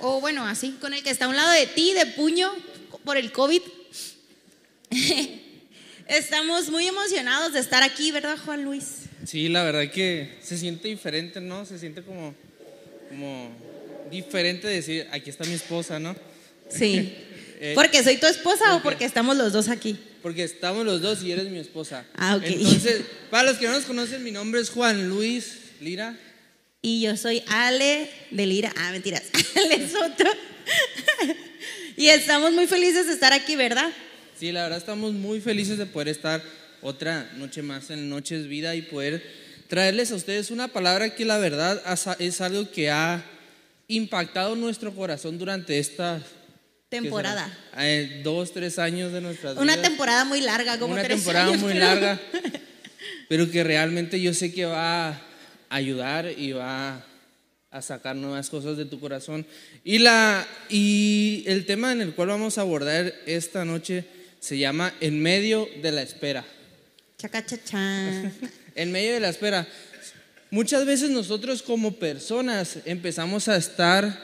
o bueno, así, con el que está a un lado de ti, de puño, por el COVID. Estamos muy emocionados de estar aquí, ¿verdad, Juan Luis? Sí, la verdad que se siente diferente, ¿no? Se siente como, como diferente decir, aquí está mi esposa, ¿no? Sí. Eh, ¿Porque soy tu esposa o porque estamos los dos aquí? Porque estamos los dos y eres mi esposa. Ah, ok. Entonces, para los que no nos conocen, mi nombre es Juan Luis Lira. Y yo soy Ale de Lira. Ah, mentiras. Ale Soto. y estamos muy felices de estar aquí, ¿verdad? Sí, la verdad estamos muy felices de poder estar otra noche más en Noches Vida y poder traerles a ustedes una palabra que la verdad es algo que ha impactado nuestro corazón durante esta ¿qué Temporada. Eh, dos, tres años de nuestras Una vidas. temporada muy larga, como una tres temporada años, muy pero- larga, pero que realmente yo sé que va ayudar y va a sacar nuevas cosas de tu corazón. Y, la, y el tema en el cual vamos a abordar esta noche se llama En medio de la espera. Chaca, cha, cha. En medio de la espera. Muchas veces nosotros como personas empezamos a estar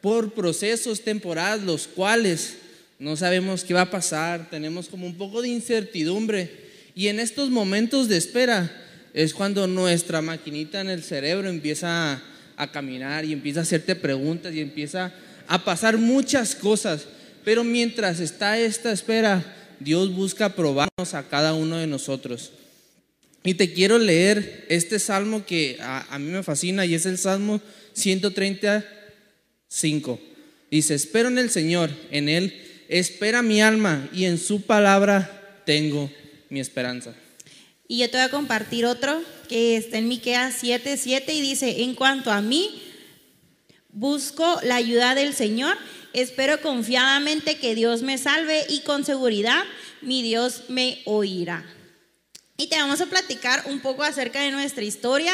por procesos, temporadas, los cuales no sabemos qué va a pasar, tenemos como un poco de incertidumbre. Y en estos momentos de espera es cuando nuestra maquinita en el cerebro empieza a, caminar y empieza a hacerte preguntas y empieza a pasar muchas cosas. Pero mientras está esta espera, Dios busca probarnos a cada uno de nosotros. Y te quiero leer este salmo que a, a mí me fascina y es el Salmo 135. Dice, espero en el Señor, en Él espera mi alma y en su palabra tengo mi esperanza. Y yo te voy a compartir otro que está en Miqueas 7, 7 y dice, en cuanto a mí, busco la ayuda del Señor, espero confiadamente que Dios me salve y con seguridad mi Dios me oirá. Y te vamos a platicar un poco acerca de nuestra historia.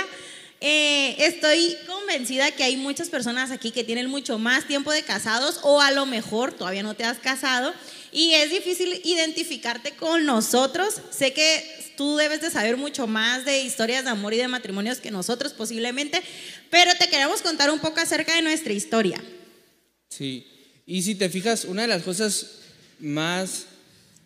Eh, estoy convencida que hay muchas personas aquí que tienen mucho más tiempo de casados o a lo mejor todavía no te has casado y es difícil identificarte con nosotros. Sé que tú debes de saber mucho más de historias de amor y de matrimonios que nosotros posiblemente, pero te queremos contar un poco acerca de nuestra historia. Sí, y si te fijas, una de las cosas más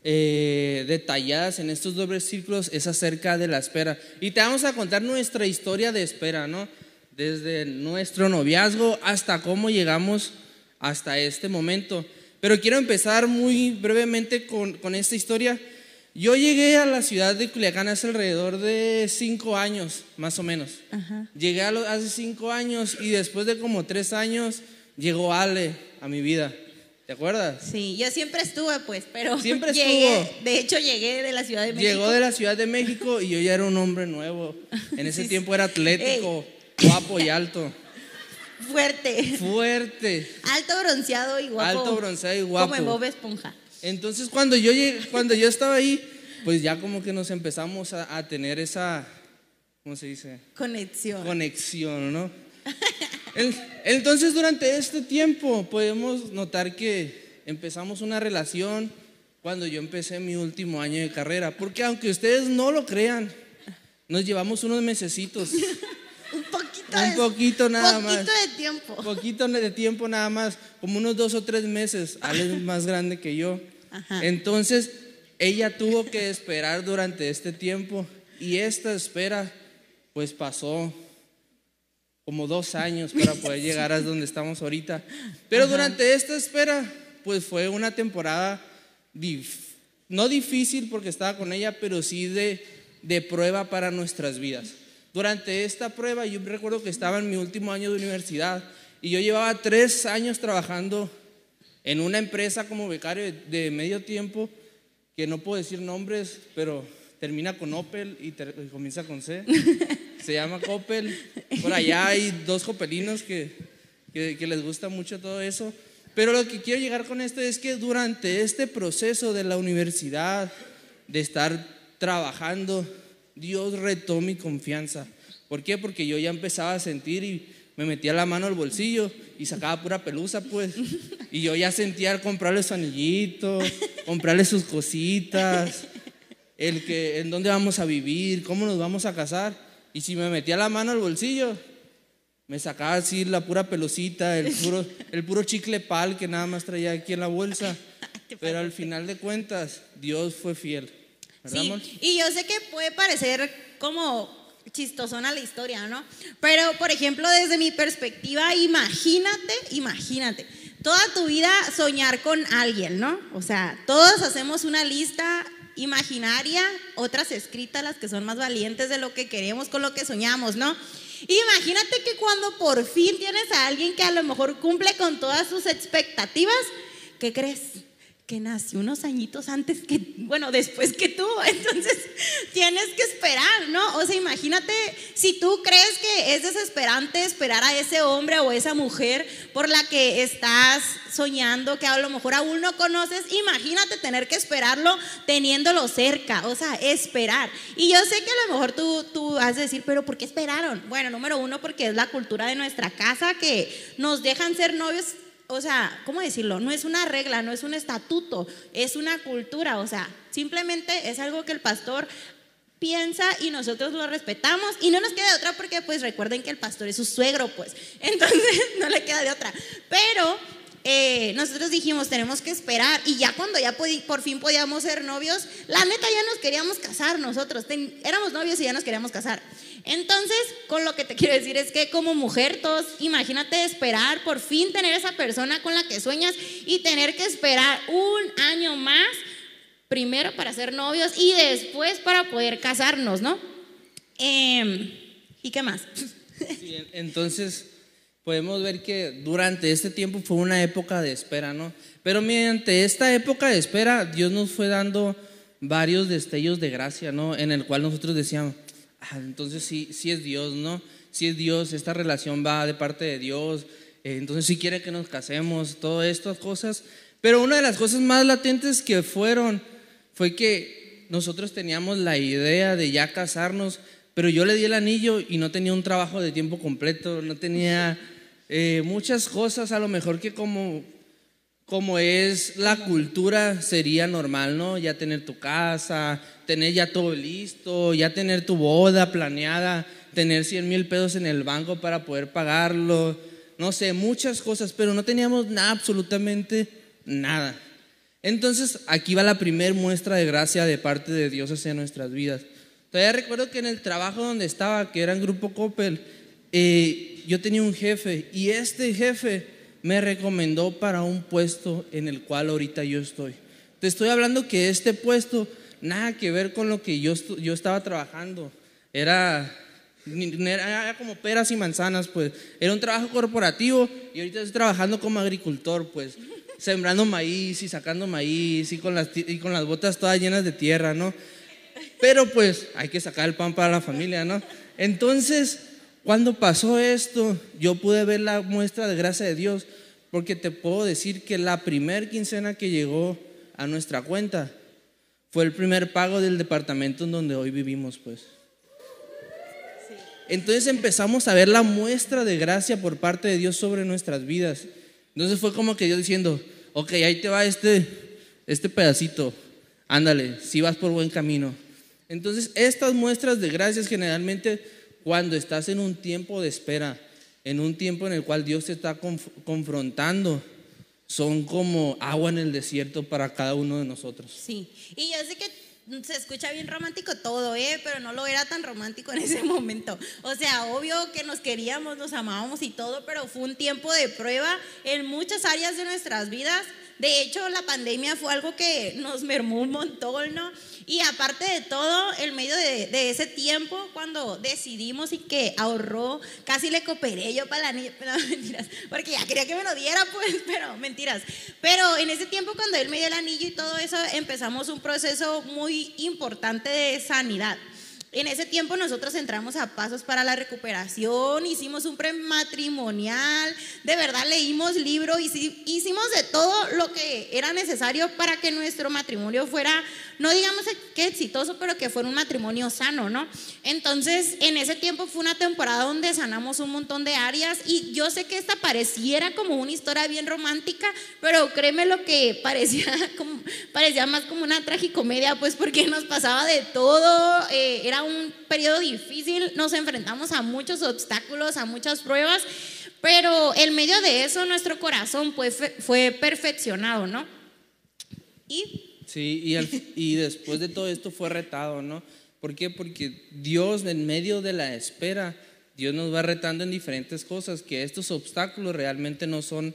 eh, detalladas en estos dobles círculos es acerca de la espera. Y te vamos a contar nuestra historia de espera, ¿no? Desde nuestro noviazgo hasta cómo llegamos hasta este momento. Pero quiero empezar muy brevemente con, con esta historia. Yo llegué a la ciudad de Culiacán hace alrededor de cinco años, más o menos. Llegué a lo- hace cinco años y después de como tres años llegó Ale a mi vida. ¿Te acuerdas? Sí, yo siempre estuve pues, pero Siempre llegué, estuvo. de hecho llegué de la Ciudad de México. Llegó de la Ciudad de México y yo ya era un hombre nuevo. En ese tiempo era atlético, guapo y alto. fuerte, Fuerte. alto bronceado y guapo. Alto, bronceado y guapo. Como en Bob Esponja. Entonces cuando yo, llegué- cuando yo estaba ahí, pues ya como que nos empezamos a, a tener esa, ¿cómo se dice? Conexión. conexión, ¿no? En- Entonces durante este tiempo podemos notar que empezamos una relación cuando yo empecé mi último año de carrera, porque aunque ustedes no lo crean, nos llevamos unos mesecitos, poquito un poquito nada más, poquito de tiempo. poquito de tiempo nada más, como unos dos o tres meses, Ale es más grande que yo. Ajá. Entonces ella tuvo que esperar durante este tiempo y esta espera pues pasó como dos años para poder llegar a donde estamos ahorita. Pero durante esta espera, pues fue una temporada dif- no difícil porque estaba con ella, pero sí de, de prueba para nuestras vidas. Durante esta prueba, yo recuerdo que estaba en mi último año de universidad y yo llevaba tres años trabajando en una empresa como becario de, de medio tiempo, que no puedo decir nombres, pero termina con Opel y, ter- y comienza con C. Se llama Coppel. Por allá hay dos copelinos que, que, que les gusta mucho todo eso. Pero lo que quiero llegar con esto es que durante este proceso de la universidad, de estar trabajando, Dios retó mi confianza. ¿Por qué? Porque yo ya empezaba a sentir y me metía la mano al bolsillo y sacaba pura pelusa, pues. Y yo ya sentía comprarle su anillito, comprarle sus cositas, el que, en dónde vamos a vivir, cómo nos vamos a casar. Y si me metía la mano al bolsillo, Me sacaba así la pura pelosita, el puro, el puro chicle pal que nada más traía aquí en la bolsa. Pero al final de cuentas, Dios fue fiel. ¿Verdad, Sí, amor? y yo sé que puede parecer como chistosona la historia, ¿no? Pero, por ejemplo, desde mi perspectiva, imagínate, imagínate, toda tu vida soñar con alguien, ¿no? O sea, todos hacemos una lista imaginaria, otras escritas, las que son más valientes de lo que queremos con lo que soñamos, ¿no? Imagínate que cuando por fin tienes a alguien que a lo mejor cumple con todas sus expectativas, ¿qué crees? Que nació unos añitos antes que, bueno, después que tú, entonces tienes que esperar, ¿no? O sea, imagínate si tú crees que es desesperante esperar a ese hombre o esa mujer por la que estás soñando, que a lo mejor aún no conoces, imagínate tener que esperarlo teniéndolo cerca, o sea, esperar. Y yo sé que a lo mejor tú, tú has de decir, pero ¿por qué esperaron? Bueno, número uno, porque es la cultura de nuestra casa que nos dejan ser novios o sea, ¿cómo decirlo? No es una regla, no es un estatuto, es una cultura, o sea, simplemente es algo que el pastor piensa y nosotros lo respetamos y no nos queda de otra porque pues recuerden que el pastor es su suegro, pues, entonces no le queda de otra. Pero eh, nosotros dijimos, tenemos que esperar y ya cuando ya por fin podíamos ser novios, la neta ya nos queríamos casar nosotros, Ten- éramos novios y ya nos queríamos casar. Entonces, con lo que te quiero decir es que como mujer, todos, imagínate esperar por fin tener esa persona con la que sueñas y tener que esperar un año más, primero para ser novios y después para poder casarnos, ¿no? Em, ¿Y qué más? Entonces podemos ver que durante este tiempo fue una época de espera, ¿no? Pero mediante esta época de espera, Dios nos fue dando varios destellos de gracia, ¿no? En el cual nosotros decíamos, entonces sí, sí es Dios, ¿no? Sí es Dios, esta relación va de parte de Dios, eh, entonces sí quiere que nos casemos, todas estas cosas. Pero una de las cosas más latentes que fueron fue que nosotros teníamos la idea de ya casarnos, pero yo le di el anillo y no tenía un trabajo de tiempo completo, no tenía eh, muchas cosas, a lo mejor que como, como es la cultura sería normal, ¿no? Ya tener tu casa, tener ya todo listo, ya tener tu boda planeada, tener 100 mil pesos en el banco para poder pagarlo, no sé, muchas cosas, pero no teníamos nada, absolutamente nada. Entonces, aquí va la primer muestra de gracia de parte de Dios hacia nuestras vidas. Todavía recuerdo que en el trabajo donde estaba, que era en Grupo Coppel, eh, yo tenía un jefe y este jefe me recomendó para un puesto en el cual ahorita yo estoy. Te estoy hablando que este puesto nada que ver con lo que yo, yo estaba trabajando. Era, era como peras y manzanas, pues. Era un trabajo corporativo y ahorita estoy trabajando como agricultor, pues. Sembrando maíz y sacando maíz y con las, y con las botas todas llenas de tierra, ¿no? Pero pues hay que sacar el pan para la familia, ¿no? Entonces, cuando pasó esto, yo pude ver la muestra de gracia de Dios, porque te puedo decir que la primer quincena que llegó a nuestra cuenta fue el primer pago del departamento en donde hoy vivimos, pues. Entonces empezamos a ver la muestra de gracia por parte de Dios sobre nuestras vidas. Entonces fue como que yo diciendo, ok, ahí te va este, este pedacito, ándale, si vas por buen camino. Entonces estas muestras de gracias generalmente cuando estás en un tiempo de espera, en un tiempo en el cual Dios te está conf- confrontando, son como agua en el desierto para cada uno de nosotros. Sí, y yo sé que se escucha bien romántico todo, ¿eh? pero no lo era tan romántico en ese momento. O sea, obvio que nos queríamos, nos amábamos y todo, pero fue un tiempo de prueba en muchas áreas de nuestras vidas. De hecho, la pandemia fue algo que nos mermó un montón, ¿no? Y aparte de todo, en medio de, ese tiempo, cuando decidimos y que ahorró, casi le cooperé yo para la niña, no, mentiras, porque ya quería que me lo diera, pues, pero mentiras. Pero en ese tiempo, cuando él me dio el anillo y todo eso, empezamos un proceso muy importante de sanidad. En ese tiempo nosotros entramos a pasos para la recuperación, hicimos un prematrimonial, de verdad leímos libros, hici- hicimos de todo lo que era necesario para que nuestro matrimonio fuera, no digamos que exitoso, pero que fuera un matrimonio sano, ¿no? Entonces, en ese tiempo fue una temporada donde sanamos un montón de áreas y yo sé que esta pareciera como una historia bien romántica, pero créeme lo que parecía, parecía más como una tragicomedia, pues porque nos pasaba de todo, eh, era periodo difícil, nos enfrentamos a muchos obstáculos, a muchas pruebas, pero en medio de eso nuestro corazón pues, fue perfeccionado, ¿no? Y... Sí, y, y después de todo esto fue retado, ¿no? ¿Por qué? Porque Dios en medio de la espera, Dios nos va retando en diferentes cosas, que estos obstáculos realmente no son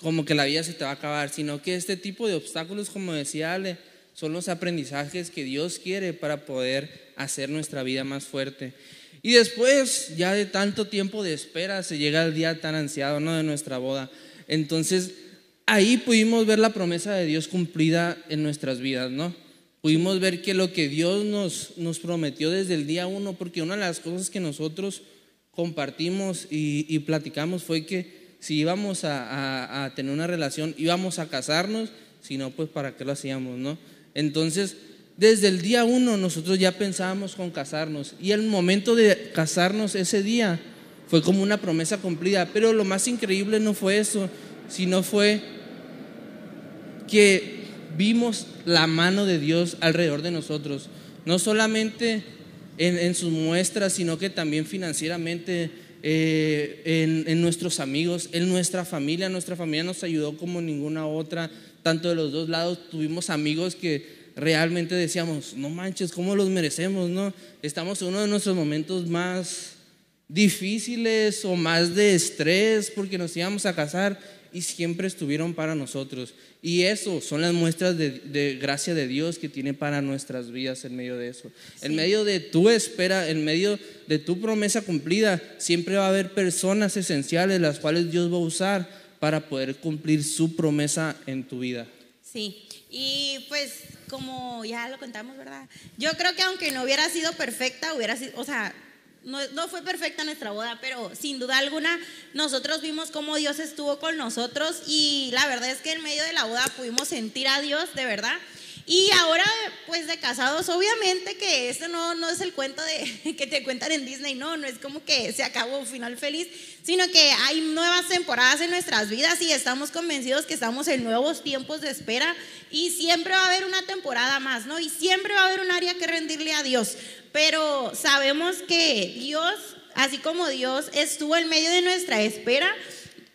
como que la vida se te va a acabar, sino que este tipo de obstáculos, como decía Ale, son los aprendizajes que Dios quiere para poder hacer nuestra vida más fuerte. Y después, ya de tanto tiempo de espera, se llega el día tan ansiado, ¿no? De nuestra boda. Entonces, ahí pudimos ver la promesa de Dios cumplida en nuestras vidas, ¿no? Pudimos ver que lo que Dios nos, nos prometió desde el día uno, porque una de las cosas que nosotros compartimos y, platicamos fue que si íbamos a, a, tener una relación, íbamos a casarnos, si no, pues para qué lo hacíamos, ¿no? Entonces, desde el día uno nosotros ya pensábamos con casarnos y el momento de casarnos ese día fue como una promesa cumplida, pero lo más increíble no fue eso, sino fue que vimos la mano de Dios alrededor de nosotros, no solamente en, sus muestras, sino que también financieramente eh, en, nuestros amigos, en nuestra familia. Nuestra familia nos ayudó como ninguna otra, tanto de los dos lados. Tuvimos amigos que realmente decíamos, no manches, ¿cómo los merecemos? No? Estamos en uno de nuestros momentos más difíciles o más de estrés porque nos íbamos a casar y siempre estuvieron para nosotros. Y eso son las muestras de, gracia de Dios que tiene para nuestras vidas en medio de eso. En medio de tu espera, en medio de tu promesa cumplida, siempre va a haber personas esenciales las cuales Dios va a usar para poder cumplir su promesa en tu vida. Sí, y pues como ya lo contamos, ¿verdad? Yo creo que aunque no hubiera sido perfecta, hubiera sido, o sea, no, fue perfecta nuestra boda, pero sin duda alguna nosotros vimos cómo Dios estuvo con nosotros y la verdad es que en medio de la boda pudimos sentir a Dios de verdad. Y ahora, pues de casados, obviamente que este no, no es el cuento de que te cuentan en Disney, no, no es como que se acabó un final feliz, sino que hay nuevas temporadas en nuestras vidas y estamos convencidos que estamos en nuevos tiempos de espera y siempre va a haber una temporada más, ¿no? Y siempre va a haber un área que rendirle a Dios pero sabemos que Dios, así como Dios estuvo en medio de nuestra espera,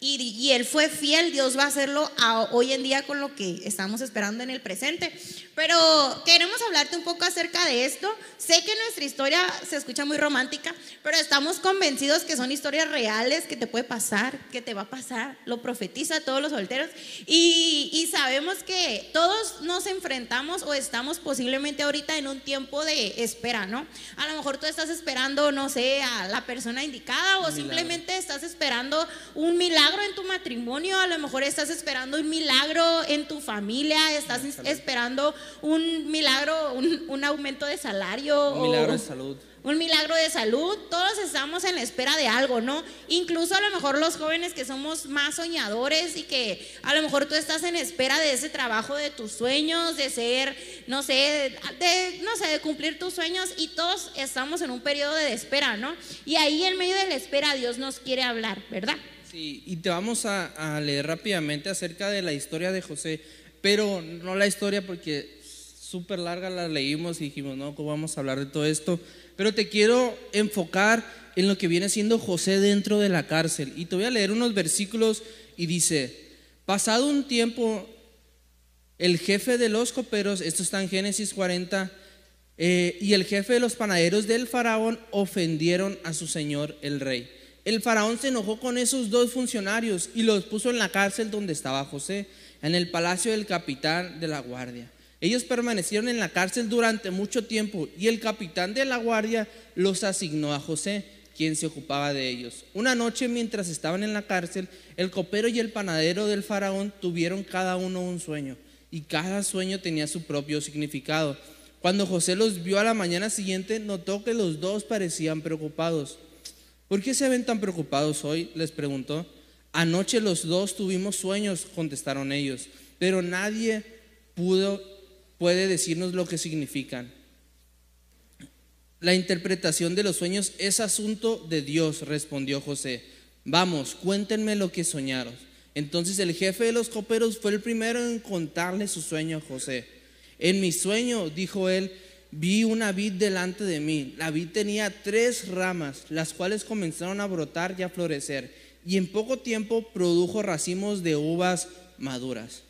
y, Él fue fiel, Dios va a hacerlo hoy en día con lo que estamos esperando en el presente. Pero queremos hablarte un poco acerca de esto. Sé que nuestra historia se escucha muy romántica, pero estamos convencidos que son historias reales, que te puede pasar, que te va a pasar. Lo profetiza a todos los solteros. Y, y sabemos que todos nos enfrentamos o estamos posiblemente ahorita en un tiempo de espera, ¿no? A lo mejor tú estás esperando, no sé, a la persona indicada o simplemente estás esperando un milagro en tu matrimonio, a lo mejor estás esperando un milagro en tu familia, estás esperando un milagro, un, aumento de salario. Un milagro de salud. Un milagro de salud. Todos estamos en la espera de algo, ¿no? Incluso a lo mejor los jóvenes que somos más soñadores y que a lo mejor tú estás en espera de ese trabajo de tus sueños, de ser, no sé, de, no sé, de cumplir tus sueños y todos estamos en un periodo de espera, ¿no? Y ahí en medio de la espera Dios nos quiere hablar, ¿verdad? Sí, y te vamos a, a leer rápidamente acerca de la historia de José, pero no la historia porque súper larga la leímos y dijimos, no, ¿cómo vamos a hablar de todo esto? Pero te quiero enfocar en lo que viene siendo José dentro de la cárcel. Y te voy a leer unos versículos y dice, pasado un tiempo, el jefe de los coperos, esto está en Génesis 40, eh, y el jefe de los panaderos del faraón ofendieron a su señor el rey. El faraón se enojó con esos dos funcionarios y los puso en la cárcel donde estaba José, en el palacio del capitán de la guardia. Ellos permanecieron en la cárcel durante mucho tiempo y el capitán de la guardia los asignó a José, quien se ocupaba de ellos. Una noche mientras estaban en la cárcel, el copero y el panadero del faraón tuvieron cada uno un sueño y cada sueño tenía su propio significado. Cuando José los vio a la mañana siguiente, notó que los dos parecían preocupados. ¿Por qué se ven tan preocupados hoy? les preguntó. Anoche los dos tuvimos sueños, contestaron ellos, pero nadie pudo puede decirnos lo que significan. La interpretación de los sueños es asunto de Dios, respondió José. Vamos, cuéntenme lo que soñaron. Entonces el jefe de los coperos fue el primero en contarle su sueño a José. En mi sueño, dijo él, vi una vid delante de mí. La vid tenía tres ramas, las cuales comenzaron a brotar y a florecer, y en poco tiempo produjo racimos de uvas maduras.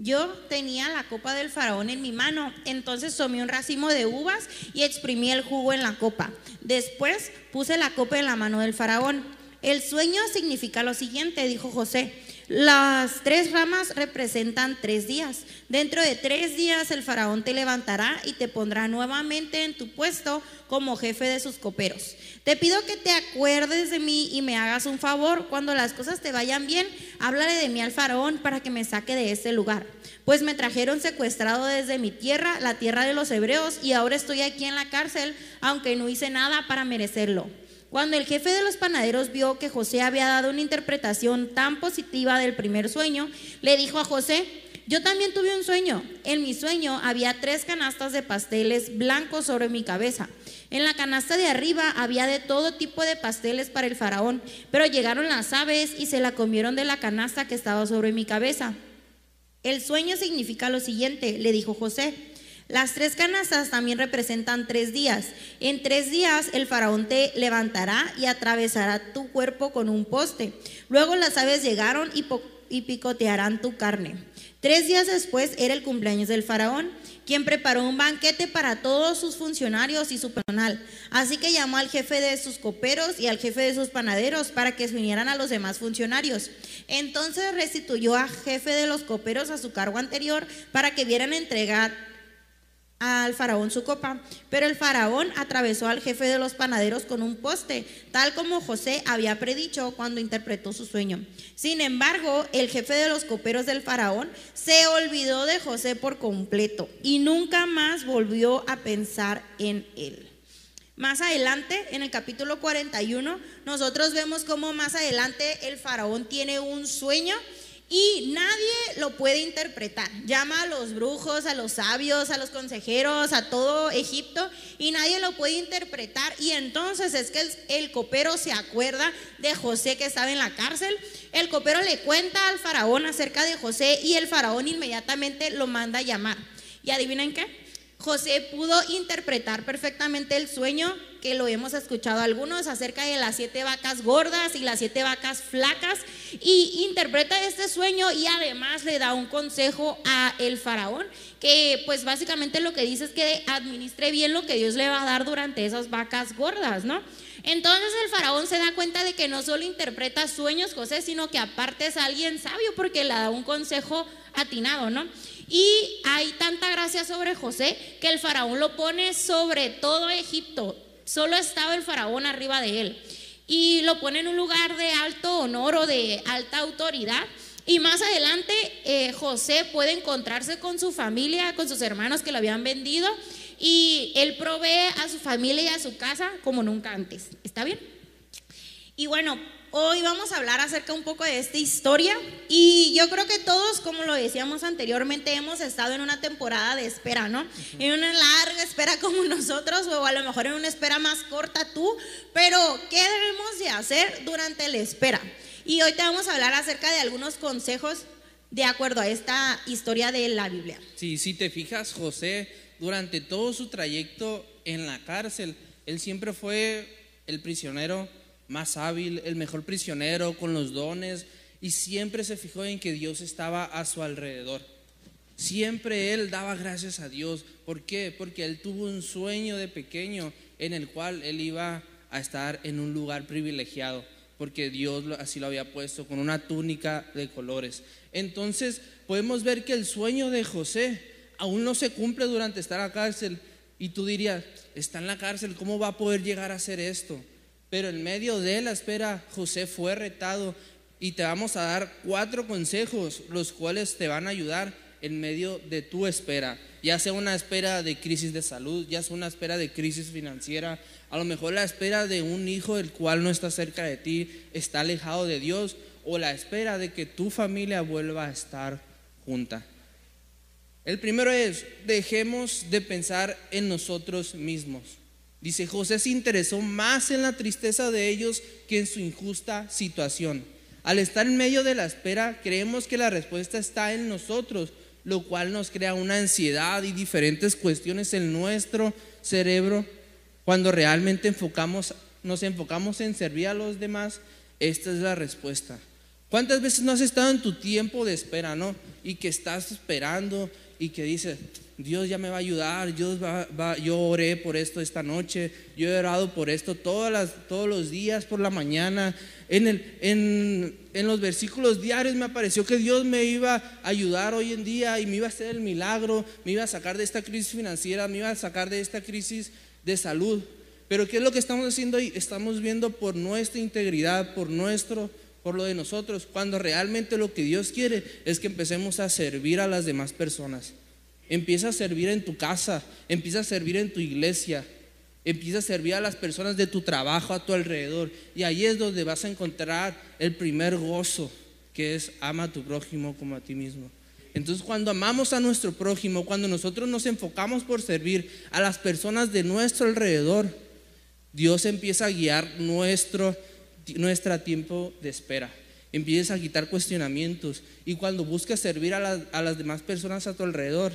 Yo tenía la copa del faraón en mi mano, entonces tomé un racimo de uvas y exprimí el jugo en la copa. Después puse la copa en la mano del faraón. El sueño significa lo siguiente, dijo José. Las tres ramas representan tres días. Dentro de tres días el faraón te levantará y te pondrá nuevamente en tu puesto como jefe de sus coperos. Te pido que te acuerdes de mí y me hagas un favor. Cuando las cosas te vayan bien, háblale de mí al faraón para que me saque de ese lugar. Pues me trajeron secuestrado desde mi tierra, la tierra de los hebreos, y ahora estoy aquí en la cárcel, aunque no hice nada para merecerlo. Cuando el jefe de los panaderos vio que José había dado una interpretación tan positiva del primer sueño, le dijo a José, yo también tuve un sueño. En mi sueño había tres canastas de pasteles blancos sobre mi cabeza. En la canasta de arriba había de todo tipo de pasteles para el faraón, pero llegaron las aves y se la comieron de la canasta que estaba sobre mi cabeza. El sueño significa lo siguiente, le dijo José. Las tres canastas también representan tres días. En tres días el faraón te levantará y atravesará tu cuerpo con un poste. Luego las aves llegaron y, picotearán tu carne. Tres días después era el cumpleaños del faraón, quien preparó un banquete para todos sus funcionarios y su personal. Así que llamó al jefe de sus coperos y al jefe de sus panaderos para que se unieran a los demás funcionarios. Entonces restituyó al jefe de los coperos a su cargo anterior para que vieran entregar al faraón su copa, pero el faraón atravesó al jefe de los panaderos con un poste, tal como José había predicho cuando interpretó su sueño. Sin embargo, el jefe de los coperos del faraón se olvidó de José por completo y nunca más volvió a pensar en él. Más adelante, en el capítulo 41, nosotros vemos cómo más adelante el faraón tiene un sueño y nadie lo puede interpretar. Llama a los brujos, a los sabios, a los consejeros, a todo Egipto y nadie lo puede interpretar. Y entonces es que el, copero se acuerda de José que estaba en la cárcel. El copero le cuenta al faraón acerca de José y el faraón inmediatamente lo manda a llamar. ¿Y adivinen qué? José pudo interpretar perfectamente el sueño que lo hemos escuchado algunos acerca de las siete vacas gordas y las siete vacas flacas y interpreta este sueño y además le da un consejo a el faraón que pues básicamente lo que dice es que administre bien lo que Dios le va a dar durante esas vacas gordas, ¿no? Entonces el faraón se da cuenta de que no solo interpreta sueños José, sino que aparte es alguien sabio porque le da un consejo atinado, ¿no? Y hay tanta gracia sobre José que el faraón lo pone sobre todo Egipto. Solo estaba el faraón arriba de él. Y lo pone en un lugar de alto honor o de alta autoridad. Y más adelante eh, José puede encontrarse con su familia, con sus hermanos que lo habían vendido. Y él provee a su familia y a su casa como nunca antes. ¿Está bien? Y bueno, Hoy vamos a hablar acerca un poco de esta historia y yo creo que todos, como lo decíamos anteriormente, hemos estado en una temporada de espera, ¿no? En una larga espera como nosotros o a lo mejor en una espera más corta tú, pero ¿qué debemos de hacer durante la espera? Y hoy te vamos a hablar acerca de algunos consejos de acuerdo a esta historia de la Biblia. Sí, si te fijas, José, durante todo su trayecto en la cárcel, él siempre fue el prisionero más hábil, el mejor prisionero, con los dones, y siempre se fijó en que Dios estaba a su alrededor. Siempre él daba gracias a Dios. ¿Por qué? Porque él tuvo un sueño de pequeño en el cual él iba a estar en un lugar privilegiado, porque Dios así lo había puesto, con una túnica de colores. Entonces podemos ver que el sueño de José aún no se cumple durante estar a cárcel. Y tú dirías, está en la cárcel, ¿cómo va a poder llegar a hacer esto? Pero en medio de la espera, José fue retado y te vamos a dar cuatro consejos, los cuales te van a ayudar en medio de tu espera, ya sea una espera de crisis de salud, ya sea una espera de crisis financiera, a lo mejor la espera de un hijo el cual no está cerca de ti, está alejado de Dios, o la espera de que tu familia vuelva a estar junta. El primero es, dejemos de pensar en nosotros mismos. Dice, José se interesó más en la tristeza de ellos que en su injusta situación. Al estar en medio de la espera, creemos que la respuesta está en nosotros, lo cual nos crea una ansiedad y diferentes cuestiones en nuestro cerebro. Cuando realmente nos enfocamos en servir a los demás, esta es la respuesta. ¿Cuántas veces no has estado en tu tiempo de espera, no? Y que estás esperando y que dices, Dios ya me va a ayudar, Dios va, yo oré por esto esta noche, yo he orado por esto todas las, todos los días por la mañana. En, el, en, en los versículos diarios me apareció que Dios me iba a ayudar hoy en día y me iba a hacer el milagro, me iba a sacar de esta crisis financiera, me iba a sacar de esta crisis de salud. Pero ¿qué es lo que estamos haciendo ahí? Estamos viendo por nuestra integridad, por nuestro por lo de nosotros, cuando realmente lo que Dios quiere es que empecemos a servir a las demás personas. Empieza a servir en tu casa, empieza a servir en tu iglesia, empieza a servir a las personas de tu trabajo a tu alrededor. Y ahí es donde vas a encontrar el primer gozo, que es ama a tu prójimo como a ti mismo. Entonces cuando amamos a nuestro prójimo, cuando nosotros nos enfocamos por servir a las personas de nuestro alrededor, Dios empieza a guiar nuestro nuestro tiempo de espera. Empiezas a quitar cuestionamientos y cuando buscas servir a, las demás personas a tu alrededor,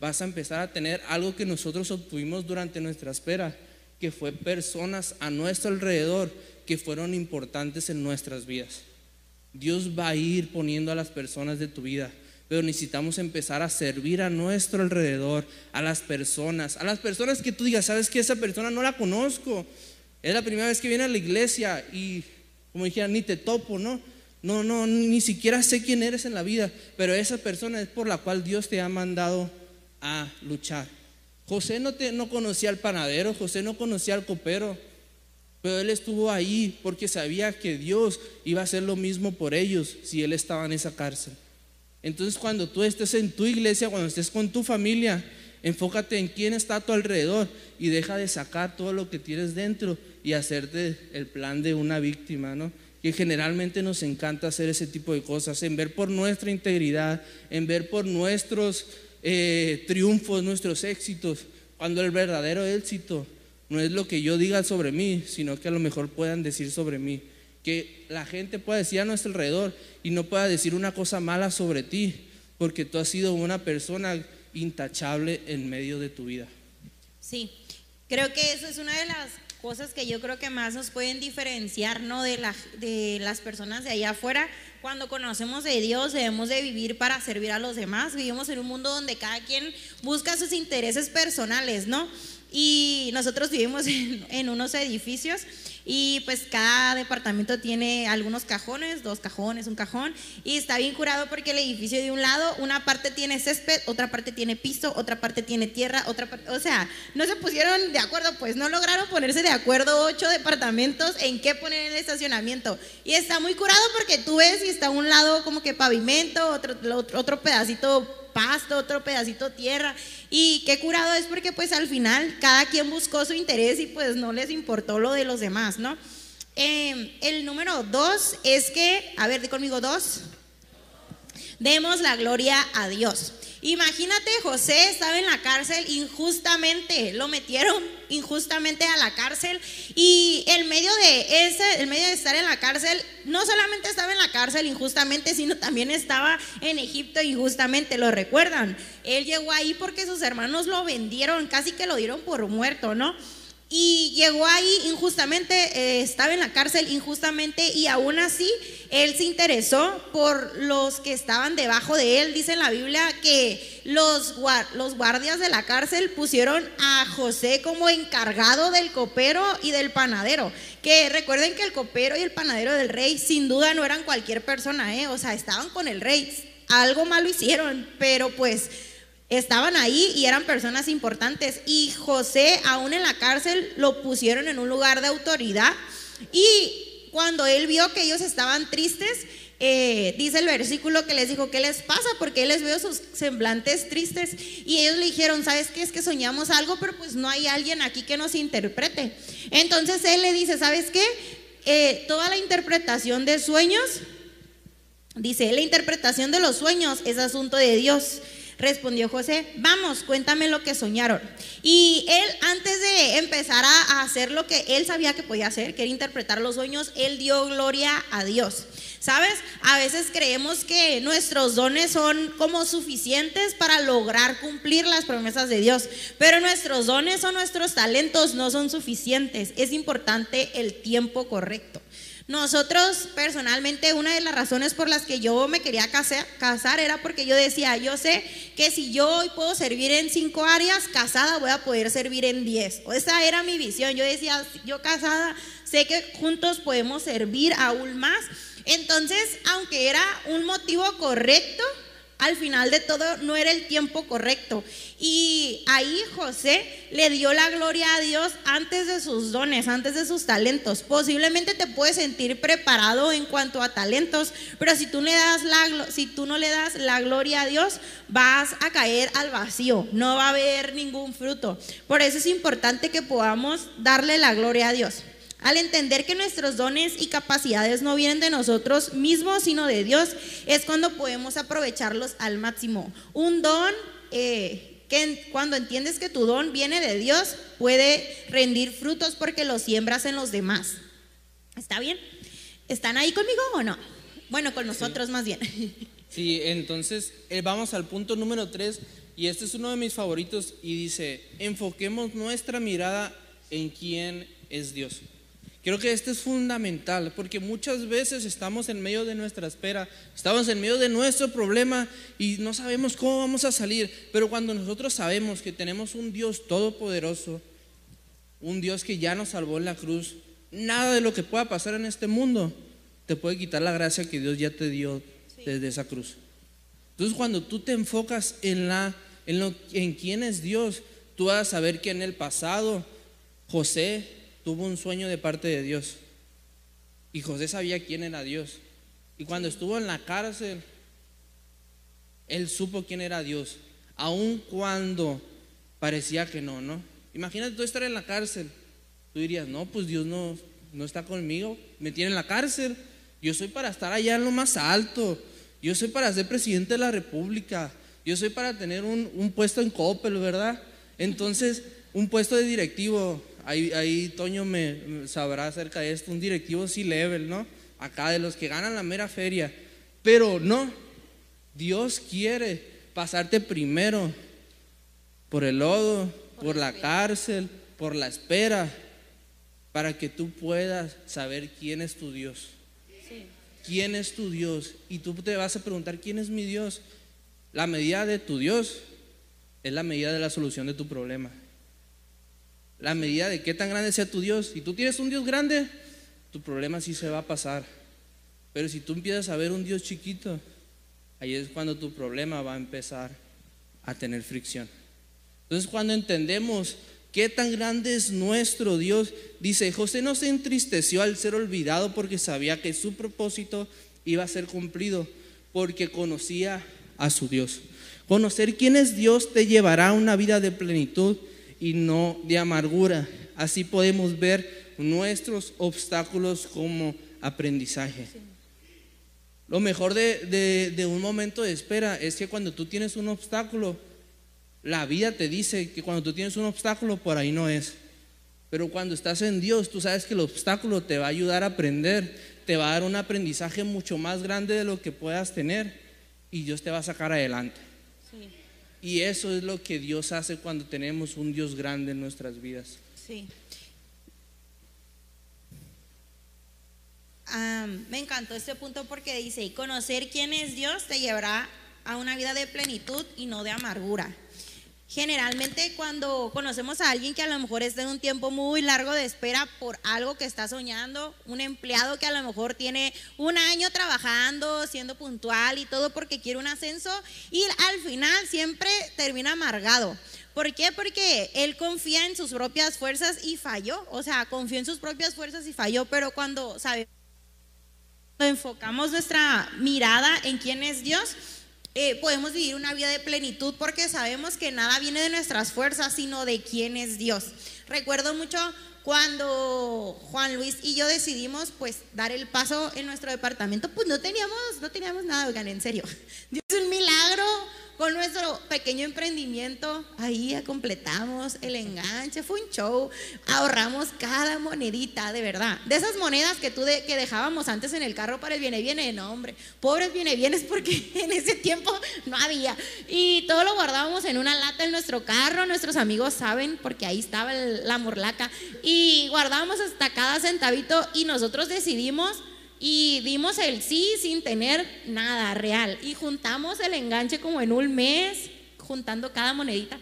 vas a empezar a tener algo que nosotros obtuvimos durante nuestra espera, que fue personas a nuestro alrededor que fueron importantes en nuestras vidas. Dios va a ir poniendo a las personas de tu vida, pero necesitamos empezar a servir a nuestro alrededor, a las personas, a las personas que tú digas, sabes que esa persona no la conozco, es la primera vez que viene a la iglesia y, como dijera, ni te topo, ¿no? No, no, ni siquiera sé quién eres en la vida, pero esa persona es por la cual Dios te ha mandado a luchar. José no, te, no conocía al panadero, José no conocía al copero, pero él estuvo ahí porque sabía que Dios iba a hacer lo mismo por ellos si él estaba en esa cárcel. Entonces cuando tú estés en tu iglesia, cuando estés con tu familia, enfócate en quién está a tu alrededor y deja de sacar todo lo que tienes dentro y hacerte el plan de una víctima, ¿no? Que generalmente nos encanta hacer ese tipo de cosas, en ver por nuestra integridad, en ver por nuestros eh, triunfos, nuestros éxitos, cuando el verdadero éxito no es lo que yo diga sobre mí, sino que a lo mejor puedan decir sobre mí. Que la gente pueda decir a nuestro alrededor y no pueda decir una cosa mala sobre ti, porque tú has sido una persona intachable en medio de tu vida. Sí, creo que eso es una de las cosas que yo creo que más nos pueden diferenciar ¿no? de, la, de las personas de allá afuera. Cuando conocemos de Dios debemos de vivir para servir a los demás. Vivimos en un mundo donde cada quien busca sus intereses personales, ¿no? Y nosotros vivimos en, en unos edificios y pues cada departamento tiene algunos cajones, dos cajones, un cajón. Y está bien curado porque el edificio de un lado, una parte tiene césped, otra parte tiene piso, otra parte tiene tierra, otra parte... O sea, no se pusieron de acuerdo, pues no lograron ponerse de acuerdo ocho departamentos en qué poner el estacionamiento. Y está muy curado porque tú ves y está un lado como que pavimento, otro, otro, otro pedacito pasto, otro pedacito tierra. Y qué curado es porque pues al final cada quien buscó su interés y pues no les importó lo de los demás, ¿no? Em, el número dos es que, a ver, di conmigo dos, demos la gloria a Dios. Imagínate, José estaba en la cárcel injustamente, lo metieron injustamente a la cárcel y en medio de ese, en medio de estar en la cárcel, no solamente estaba en la cárcel injustamente, sino también estaba en Egipto injustamente, lo recuerdan. Él llegó ahí porque sus hermanos lo vendieron, casi que lo dieron por muerto, ¿no? Y llegó ahí injustamente, eh, estaba en la cárcel injustamente y aún así él se interesó por los que estaban debajo de él. Dice en la Biblia que los, los guardias de la cárcel pusieron a José como encargado del copero y del panadero. Que recuerden que el copero y el panadero del rey sin duda no eran cualquier persona, ¿eh? o sea, estaban con el rey. Algo malo hicieron, pero pues estaban ahí y eran personas importantes. Y José, aún en la cárcel, lo pusieron en un lugar de autoridad. Y cuando él vio que ellos estaban tristes, eh, dice el versículo que les dijo, ¿qué les pasa? Porque él les vio sus semblantes tristes y ellos le dijeron, ¿sabes qué? Es que soñamos algo, pero pues no hay alguien aquí que nos interprete. Entonces él le dice, ¿sabes qué? Eh, toda la interpretación de sueños, dice, la interpretación de los sueños es asunto de Dios. Respondió José, vamos, cuéntame lo que soñaron. Y él, antes de empezar a hacer lo que él sabía que podía hacer, que era interpretar los sueños, él dio gloria a Dios. ¿Sabes? A veces creemos que nuestros dones son como suficientes para lograr cumplir las promesas de Dios, pero nuestros dones o nuestros talentos no son suficientes. Es importante el tiempo correcto. Nosotros, personalmente, una de las razones por las que yo me quería casar, era porque yo decía, yo sé que si yo hoy puedo servir en cinco áreas, casada voy a poder servir en diez. Esa era mi visión. Yo decía, yo casada, sé que juntos podemos servir aún más. Entonces, aunque era un motivo correcto, al final de todo no era el tiempo correcto. Y ahí José le dio la gloria a Dios antes de sus dones, antes de sus talentos. Posiblemente te puedes sentir preparado en cuanto a talentos, pero si tú, le das la, si tú no le das la gloria a Dios, vas a caer al vacío, no va a haber ningún fruto. Por eso es importante que podamos darle la gloria a Dios. Al entender que nuestros dones y capacidades no vienen de nosotros mismos, sino de Dios, es cuando podemos aprovecharlos al máximo. Un don eh, que cuando entiendes que tu don viene de Dios, puede rendir frutos porque lo siembras en los demás. ¿Está bien? ¿Están ahí conmigo o no? Bueno, con nosotros más bien. Sí, entonces eh, vamos al punto número tres y este es uno de mis favoritos y dice, enfoquemos nuestra mirada en quién es Dios. Creo que este es fundamental porque muchas veces estamos en medio de nuestra espera, estamos en medio de nuestro problema y no sabemos cómo vamos a salir. Pero cuando nosotros sabemos que tenemos un Dios todopoderoso, un Dios que ya nos salvó en la cruz, nada de lo que pueda pasar en este mundo te puede quitar la gracia que Dios ya te dio desde esa cruz. Entonces cuando tú te enfocas en, la, en, lo, en quién es Dios, tú vas a saber que en el pasado José tuvo un sueño de parte de Dios. Y José sabía quién era Dios. Y cuando estuvo en la cárcel, él supo quién era Dios, aun cuando parecía que no, ¿no? Imagínate tú estar en la cárcel. Tú dirías, no, pues Dios no, no está conmigo, me tiene en la cárcel. Yo soy para estar allá en lo más alto. Yo soy para ser presidente de la República. Yo soy para tener un, un puesto en Coppel, ¿verdad? Entonces, un puesto de directivo. Ahí, Toño me, sabrá acerca de esto, un directivo C-level, ¿no? Acá de los que ganan la mera feria. Pero no, Dios quiere pasarte primero por el lodo, por, la cárcel, por la espera, para que tú puedas saber quién es tu Dios. ¿Quién es tu Dios? Y tú te vas a preguntar, ¿quién es mi Dios? La medida de tu Dios es la medida de la solución de tu problema la medida de qué tan grande sea tu Dios. Si tú tienes un Dios grande, tu problema sí se va a pasar. Pero si tú empiezas a ver un Dios chiquito, ahí es cuando tu problema va a empezar a tener fricción. Entonces cuando entendemos qué tan grande es nuestro Dios, dice, José no se entristeció al ser olvidado porque sabía que su propósito iba a ser cumplido, porque conocía a su Dios. Conocer quién es Dios te llevará a una vida de plenitud y no de amargura. Así podemos ver nuestros obstáculos como aprendizaje. Lo mejor de, de, un momento de espera es que cuando tú tienes un obstáculo, la vida te dice que cuando tú tienes un obstáculo, por ahí no es. Pero cuando estás en Dios, tú sabes que el obstáculo te va a ayudar a aprender, te va a dar un aprendizaje mucho más grande de lo que puedas tener y Dios te va a sacar adelante. Y eso es lo que Dios hace cuando tenemos un Dios grande en nuestras vidas. Sí. me encantó este punto porque dice, conocer quién es Dios te llevará a una vida de plenitud y no de amargura. Generalmente cuando conocemos a alguien que a lo mejor está en un tiempo muy largo de espera por algo que está soñando, un empleado que a lo mejor tiene un año trabajando, siendo puntual y todo porque quiere un ascenso y al final siempre termina amargado. ¿Por qué? Porque él confía en sus propias fuerzas y falló. O sea, confió en sus propias fuerzas y falló, pero cuando sabemos, enfocamos nuestra mirada en quién es Dios, eh, podemos vivir una vida de plenitud porque sabemos que nada viene de nuestras fuerzas, sino de quién es Dios. Recuerdo mucho cuando Juan Luis y yo decidimos pues dar el paso en nuestro departamento, pues no teníamos, no teníamos nada, oigan, en serio. Dios es un milagro con nuestro pequeño emprendimiento, ahí completamos el enganche, fue un show, ahorramos cada monedita, de verdad. De esas monedas que tú que dejábamos antes en el carro para el viene viene, no hombre, pobres viene bienes porque en ese tiempo no había. Y todo lo guardábamos en una lata en nuestro carro, nuestros amigos saben porque ahí estaba la morlaca y guardábamos hasta cada centavito y nosotros decidimos y dimos el sí sin tener nada real. Y juntamos el enganche como en un mes, juntando cada monedita.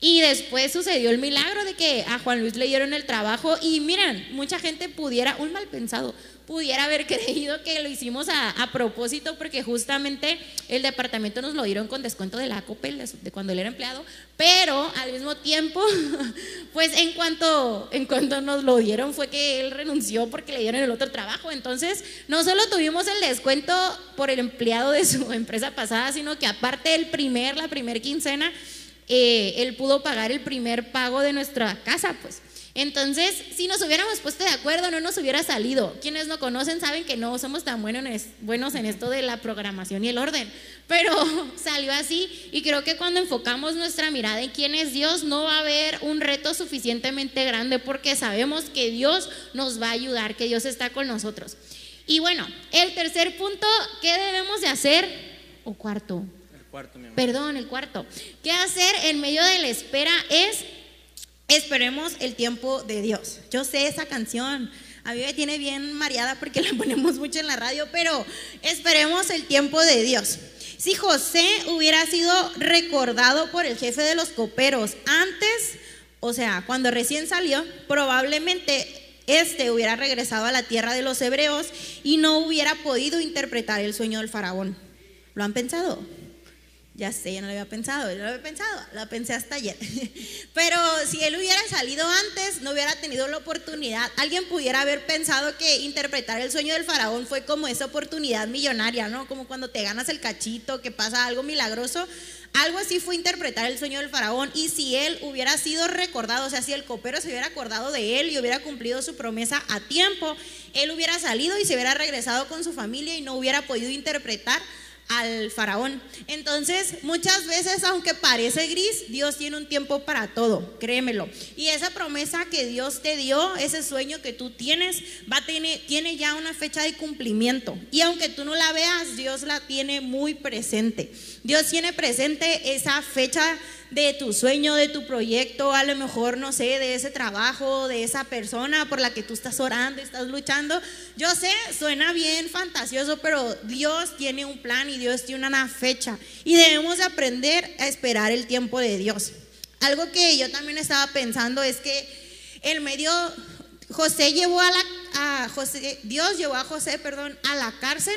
Y después sucedió el milagro de que a Juan Luis le dieron el trabajo y miren, mucha gente pudiera, un mal pensado, pudiera haber creído que lo hicimos a, propósito porque justamente el departamento nos lo dieron con descuento de la COPEL de, cuando él era empleado, pero al mismo tiempo, pues en cuanto, en cuanto nos lo dieron fue que él renunció porque le dieron el otro trabajo. Entonces, no solo tuvimos el descuento por el empleado de su empresa pasada, sino que aparte el primer, la primer quincena, eh, él pudo pagar el primer pago de nuestra casa, pues. Entonces, si nos hubiéramos puesto de acuerdo, no nos hubiera salido. Quienes no conocen saben que no somos tan buenos en, esto de la programación y el orden, pero salió así y creo que cuando enfocamos nuestra mirada en quién es Dios, no va a haber un reto suficientemente grande porque sabemos que Dios nos va a ayudar, que Dios está con nosotros. Y bueno, el tercer punto, ¿qué debemos de hacer? O cuarto, Perdón, el cuarto. ¿Qué hacer en medio de la espera es esperemos el tiempo de Dios? Yo sé esa canción. A mí me tiene bien mareada porque la ponemos mucho en la radio, pero esperemos el tiempo de Dios. Si José hubiera sido recordado por el jefe de los coperos antes, o sea, cuando recién salió, probablemente este hubiera regresado a la tierra de los hebreos y no hubiera podido interpretar el sueño del faraón. ¿Lo han pensado? Ya sé, ya no lo había pensado, yo lo había pensado, lo pensé hasta ayer. Pero si él hubiera salido antes, no hubiera tenido la oportunidad. Alguien pudiera haber pensado que interpretar el sueño del faraón fue como esa oportunidad millonaria, ¿no? Como cuando te ganas el cachito, que pasa algo milagroso. Algo así fue interpretar el sueño del faraón. Y si él hubiera sido recordado, o sea, si el copero se hubiera acordado de él y hubiera cumplido su promesa a tiempo, él hubiera salido y se hubiera regresado con su familia y no hubiera podido interpretar al faraón. Entonces, muchas veces, aunque parece gris, Dios tiene un tiempo para todo, créemelo. Y esa promesa que Dios te dio, ese sueño que tú tienes, va a tiene ya una fecha de cumplimiento. Y aunque tú no la veas, Dios la tiene muy presente. Dios tiene presente esa fecha de tu sueño, de tu proyecto, a lo mejor, no sé, de ese trabajo, de esa persona por la que tú estás orando, estás luchando. Yo sé, suena bien fantasioso, pero Dios tiene un plan y Dios tiene una fecha y debemos aprender a esperar el tiempo de Dios. Algo que yo también estaba pensando es que el medio José llevó a la Dios llevó a José, perdón, a la cárcel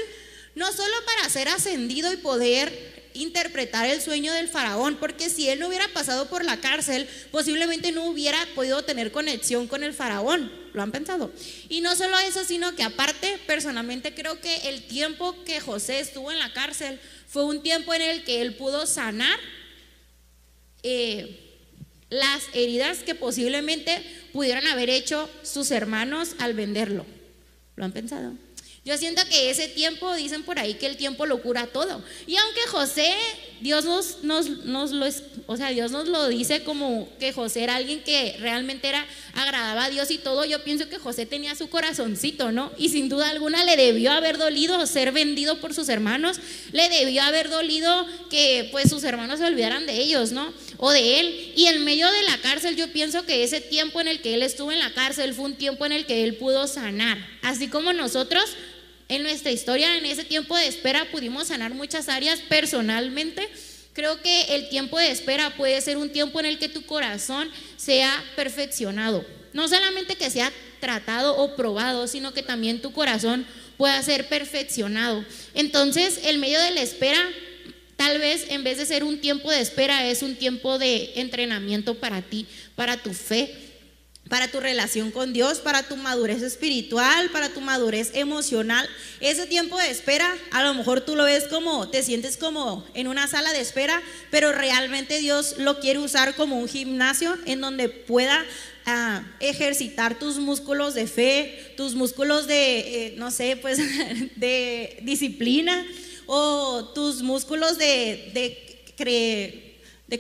no solo para ser ascendido y poder interpretar el sueño del faraón, porque si él no hubiera pasado por la cárcel, posiblemente no hubiera podido tener conexión con el faraón. ¿Lo han pensado? Y no solo eso, sino que aparte, personalmente creo que el tiempo que José estuvo en la cárcel fue un tiempo en el que él pudo sanar eh, las heridas que posiblemente pudieran haber hecho sus hermanos al venderlo. ¿Lo han pensado? Yo siento que ese tiempo, dicen por ahí que el tiempo lo cura todo. Y aunque José, Dios nos, nos, nos, lo, o sea, Dios nos lo dice como que José era alguien que realmente era, agradaba a Dios y todo, yo pienso que José tenía su corazoncito, ¿no? Y sin duda alguna le debió haber dolido ser vendido por sus hermanos, le debió haber dolido que pues sus hermanos se olvidaran de ellos, ¿no? O de él. Y en medio de la cárcel yo pienso que ese tiempo en el que él estuvo en la cárcel fue un tiempo en el que él pudo sanar. Así como nosotros en nuestra historia, en ese tiempo de espera, pudimos sanar muchas áreas personalmente. Creo que el tiempo de espera puede ser un tiempo en el que tu corazón sea perfeccionado. No solamente que sea tratado o probado, sino que también tu corazón pueda ser perfeccionado. Entonces, el medio de la espera, tal vez en vez de ser un tiempo de espera, es un tiempo de entrenamiento para ti, para tu fe, para tu relación con Dios, para tu madurez espiritual, para tu madurez emocional. Ese tiempo de espera, a lo mejor tú lo ves como, te sientes como en una sala de espera, pero realmente Dios lo quiere usar como un gimnasio en donde pueda ah, ejercitar tus músculos de fe, tus músculos de, eh, no sé, pues de disciplina o tus músculos de de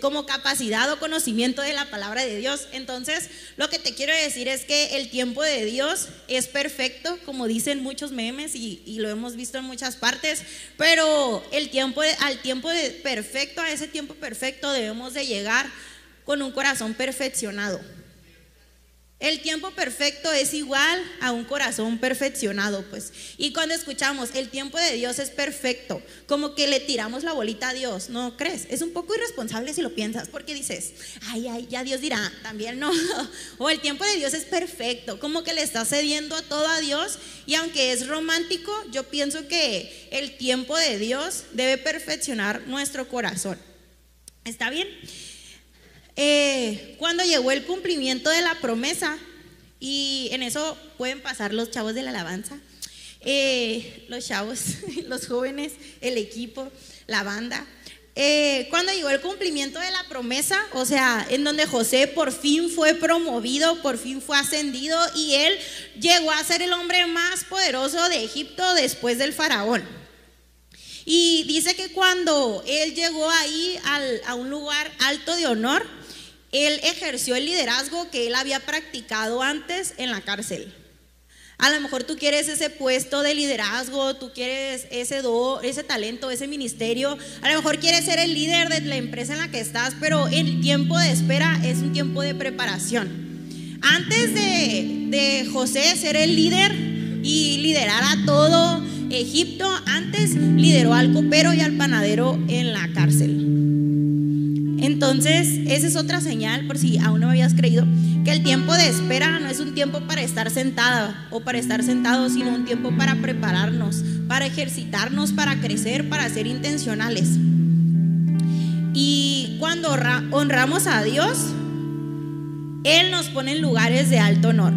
como capacidad o conocimiento de la palabra de Dios. Entonces, lo que te quiero decir es que el tiempo de Dios es perfecto, como dicen muchos memes y, lo hemos visto en muchas partes, pero el tiempo al tiempo de perfecto, a ese tiempo perfecto debemos de llegar con un corazón perfeccionado. El tiempo perfecto es igual a un corazón perfeccionado, pues. Y cuando escuchamos, el tiempo de Dios es perfecto, como que le tiramos la bolita a Dios, ¿no crees? Es un poco irresponsable si lo piensas, porque dices, ay, ay, ya Dios dirá, también no. o el tiempo de Dios es perfecto, como que le está cediendo todo a Dios. Y aunque es romántico, yo pienso que el tiempo de Dios debe perfeccionar nuestro corazón. ¿Está bien? Eh, cuando llegó el cumplimiento de la promesa, y en eso pueden pasar los chavos de la alabanza, eh, los chavos, los jóvenes, el equipo, la banda. Eh, cuando llegó el cumplimiento de la promesa, o sea, en donde José por fin fue promovido, por fin fue ascendido y él llegó a ser el hombre más poderoso de Egipto después del faraón. Y dice que cuando él llegó ahí a un lugar alto de honor, él ejerció el liderazgo que él había practicado antes en la cárcel. A lo mejor tú quieres ese puesto de liderazgo, tú quieres ese do, ese talento, ese ministerio. A lo mejor quieres ser el líder de la empresa en la que estás, pero el tiempo de espera es un tiempo de preparación. Antes de, de José ser el líder y liderar a todo Egipto, antes lideró al copero y al panadero en la cárcel. Entonces, esa es otra señal, por si aún no me habías creído, que el tiempo de espera no es un tiempo para estar sentada o para estar sentado, sino un tiempo para prepararnos, para ejercitarnos, para crecer, para ser intencionales. Y cuando honramos a Dios, Él nos pone en lugares de alto honor.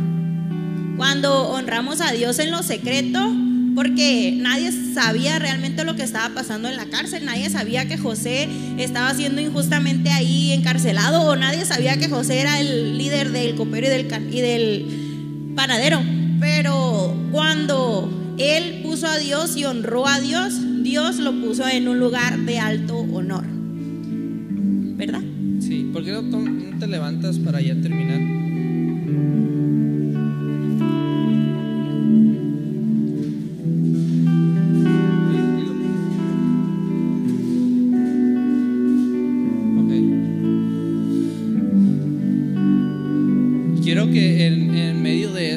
Cuando honramos a Dios en lo secreto, porque nadie sabía realmente lo que estaba pasando en la cárcel, nadie sabía que José estaba siendo injustamente ahí encarcelado o nadie sabía que José era el líder del copero y del, y del panadero. Pero cuando él puso a Dios y honró a Dios, Dios lo puso en un lugar de alto honor. ¿Verdad? Sí, ¿por qué no te levantas para ya terminar?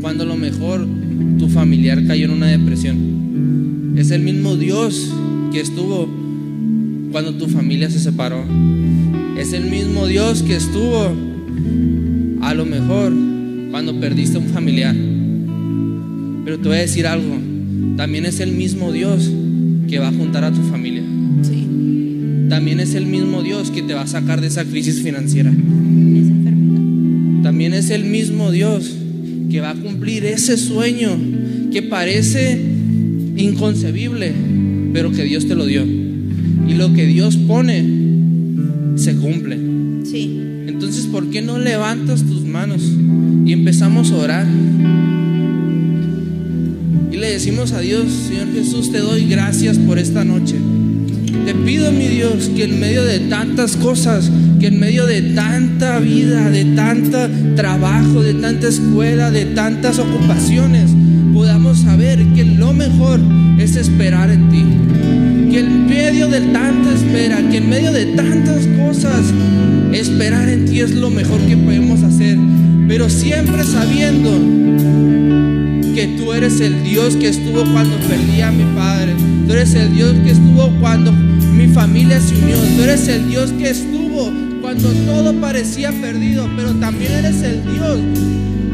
cuando a lo mejor tu familiar cayó en una depresión. Es el mismo Dios que estuvo cuando tu familia se separó. Es el mismo Dios que estuvo a lo mejor cuando perdiste un familiar. Pero te voy a decir algo, también es el mismo Dios que va a juntar a tu familia. También es el mismo Dios que te va a sacar de esa crisis financiera. También es el mismo Dios que va a cumplir ese sueño que parece inconcebible, pero que Dios te lo dio. Y lo que Dios pone se cumple. Sí. Entonces, ¿por qué no levantas tus manos y empezamos a orar? Y le decimos a Dios, Señor Jesús, te doy gracias por esta noche. Pido, mi Dios, que en medio de tantas cosas, que en medio de tanta vida, de tanto trabajo, de tanta escuela, de tantas ocupaciones, podamos saber que lo mejor es esperar en ti que en medio de tanta espera, que en medio de tantas cosas, esperar en ti es lo mejor que podemos hacer. Pero siempre sabiendo que tú eres el Dios que estuvo cuando perdí a mi padre. Tú eres el Dios que estuvo cuando mi familia se unió. Tú eres el Dios que estuvo cuando todo parecía perdido. Pero también eres el Dios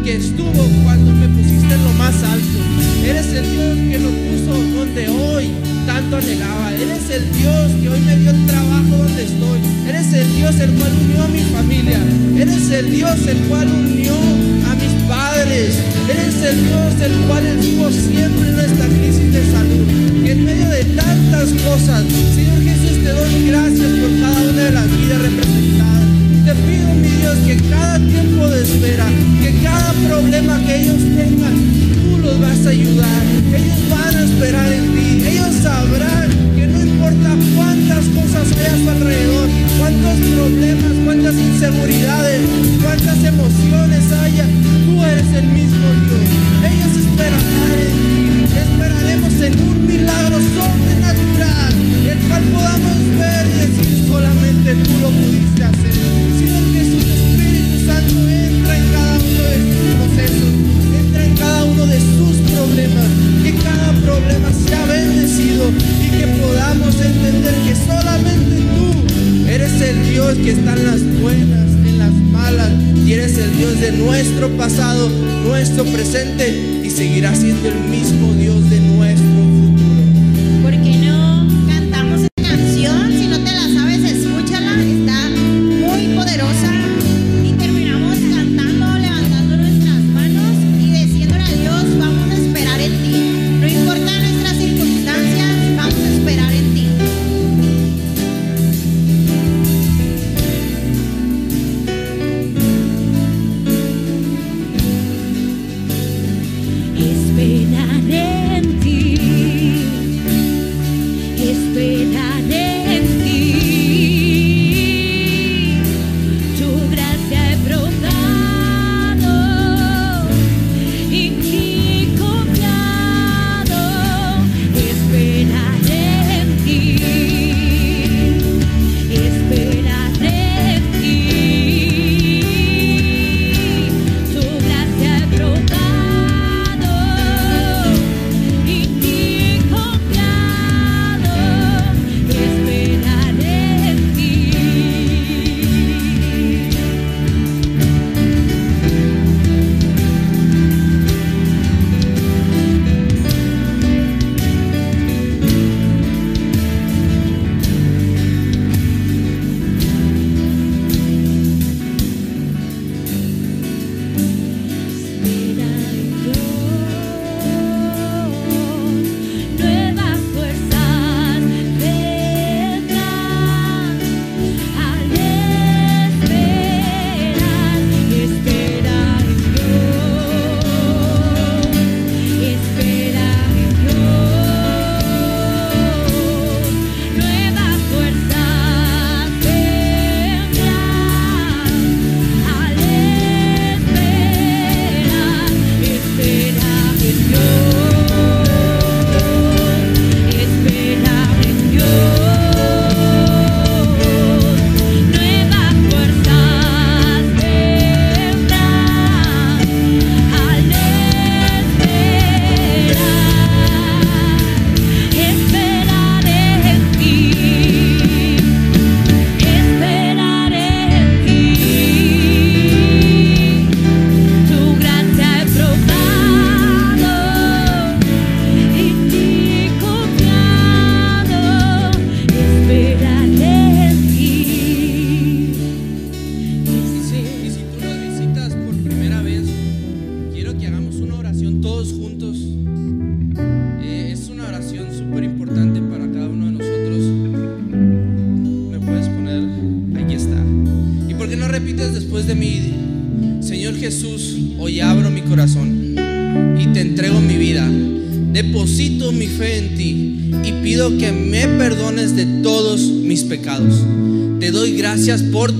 que estuvo cuando me pusiste en lo más alto. Eres el Dios que lo puso donde hoy tanto anhelaba. Eres el Dios que hoy me dio el trabajo donde estoy. Eres el Dios el cual unió a mi familia. Eres el Dios el cual unió a mis padres. Eres el Dios el cual estuvo siempre en esta crisis de salud. En medio de tantas cosas, Señor Jesús, te doy gracias por cada una de las vidas representadas. Te pido, mi Dios, que cada tiempo de espera, que cada problema que ellos tengan, tú los vas a ayudar. Ellos van a esperar en ti. Ellos sabrán que no importa cuántas cosas hay a su alrededor, cuántos problemas, cuántas inseguridades, cuántas emociones haya, tú eres el mismo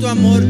amor